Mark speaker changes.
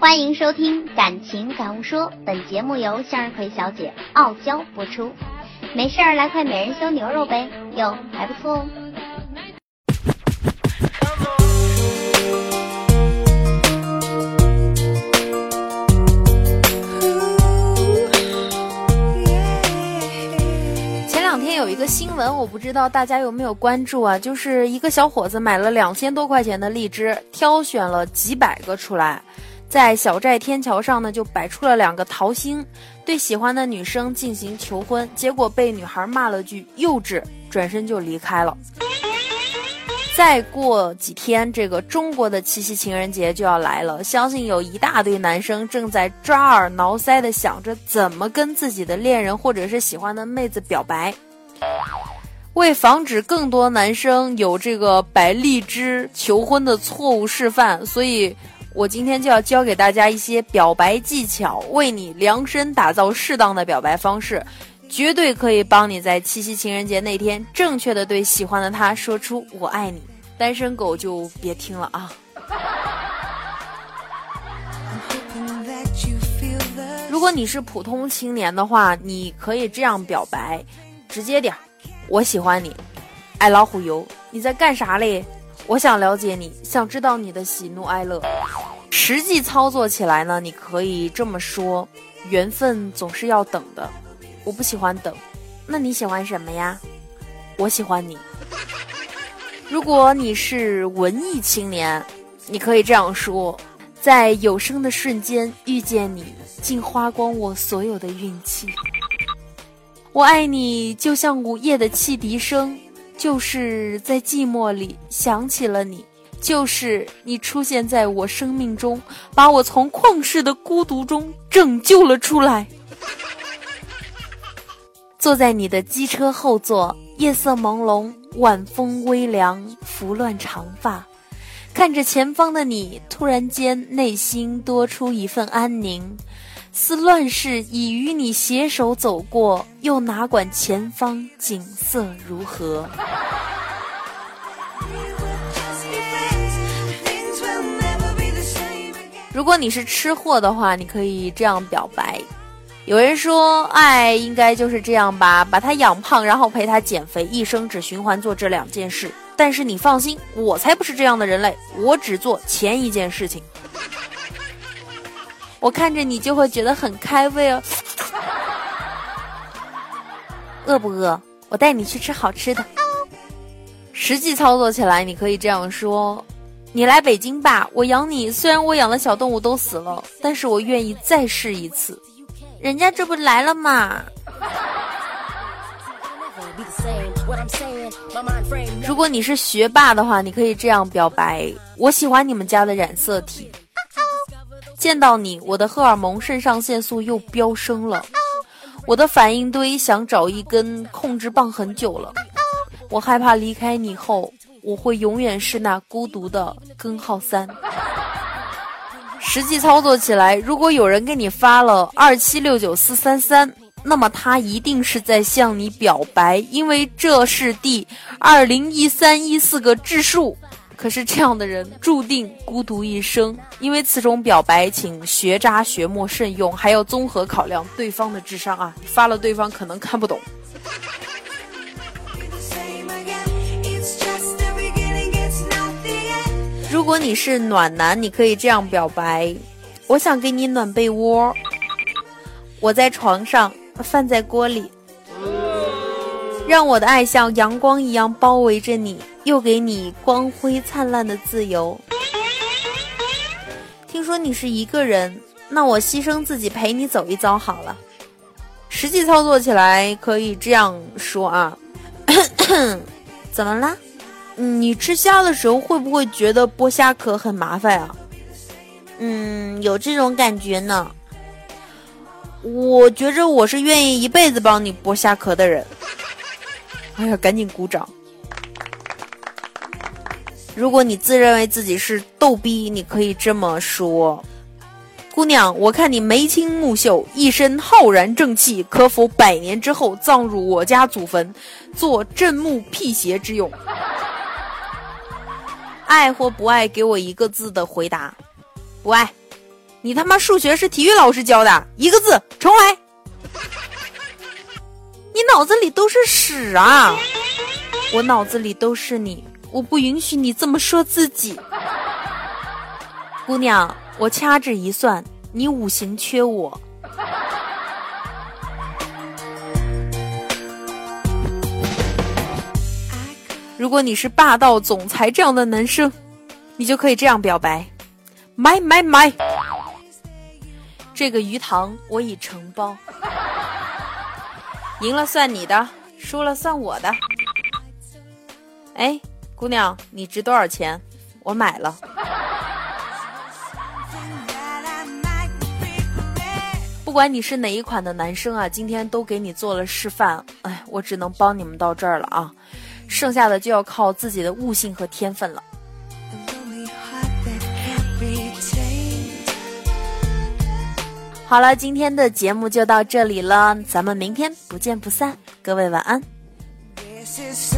Speaker 1: 欢迎收听《感情感悟说》，本节目由向日葵小姐傲娇播出。没事儿来块美人修牛肉呗，哟，还不错哦。
Speaker 2: 前两天有一个新闻，我不知道大家有没有关注啊？就是一个小伙子买了两千多块钱的荔枝，挑选了几百个出来，在小寨天桥上呢就摆出了两个桃心，对喜欢的女生进行求婚，结果被女孩骂了句幼稚，转身就离开了。再过几天，这个中国的七夕情人节就要来了，相信有一大堆男生正在抓耳挠腮的想着怎么跟自己的恋人或者是喜欢的妹子表白。为防止更多男生有这个摆荔枝求婚的错误示范，所以我今天就要教给大家一些表白技巧，为你量身打造适当的表白方式，绝对可以帮你在七夕情人节那天正确的对喜欢的他说出“我爱你”。单身狗就别听了啊！如果你是普通青年的话，你可以这样表白。直接点，我喜欢你，爱老虎油，你在干啥嘞？我想了解你，想知道你的喜怒哀乐。实际操作起来呢，你可以这么说：缘分总是要等的，我不喜欢等。那你喜欢什么呀？我喜欢你。如果你是文艺青年，你可以这样说：在有生的瞬间遇见你，竟花光我所有的运气。我爱你，就像午夜的汽笛声，就是在寂寞里想起了你，就是你出现在我生命中，把我从旷世的孤独中拯救了出来。坐在你的机车后座，夜色朦胧，晚风微凉，拂乱长发，看着前方的你，突然间内心多出一份安宁。似乱世已与你携手走过，又哪管前方景色如何？如果你是吃货的话，你可以这样表白。有人说，爱应该就是这样吧，把他养胖，然后陪他减肥，一生只循环做这两件事。但是你放心，我才不是这样的人类，我只做前一件事情。我看着你就会觉得很开胃哦，饿不饿？我带你去吃好吃的。实际操作起来，你可以这样说：你来北京吧，我养你。虽然我养的小动物都死了，但是我愿意再试一次。人家这不来了吗？如果你是学霸的话，你可以这样表白：我喜欢你们家的染色体。见到你，我的荷尔蒙、肾上腺素又飙升了。我的反应堆想找一根控制棒很久了。我害怕离开你后，我会永远是那孤独的根号三。实际操作起来，如果有人给你发了二七六九四三三，那么他一定是在向你表白，因为这是第二零一三一四个质数。可是这样的人注定孤独一生，因为此种表白，请学渣学莫慎用，还要综合考量对方的智商啊！发了对方可能看不懂。如果你是暖男，你可以这样表白：我想给你暖被窝，我在床上，饭在锅里，让我的爱像阳光一样包围着你。又给你光辉灿烂的自由。听说你是一个人，那我牺牲自己陪你走一遭好了。实际操作起来可以这样说啊，怎么啦？你吃虾的时候会不会觉得剥虾壳很麻烦啊？嗯，有这种感觉呢。我觉着我是愿意一辈子帮你剥虾壳的人。哎呀，赶紧鼓掌。如果你自认为自己是逗逼，你可以这么说：“姑娘，我看你眉清目秀，一身浩然正气，可否百年之后葬入我家祖坟，做镇墓辟邪之用？”爱或不爱，给我一个字的回答：不爱。你他妈数学是体育老师教的，一个字重来。你脑子里都是屎啊！我脑子里都是你，我不允许你这么说自己。姑娘，我掐指一算，你五行缺我。如果你是霸道总裁这样的男生，你就可以这样表白：买买买！这个鱼塘我已承包，赢了算你的，输了算我的。哎，姑娘，你值多少钱？我买了。不管你是哪一款的男生啊，今天都给你做了示范。哎，我只能帮你们到这儿了啊。剩下的就要靠自己的悟性和天分了。好了，今天的节目就到这里了，咱们明天不见不散。各位晚安。This is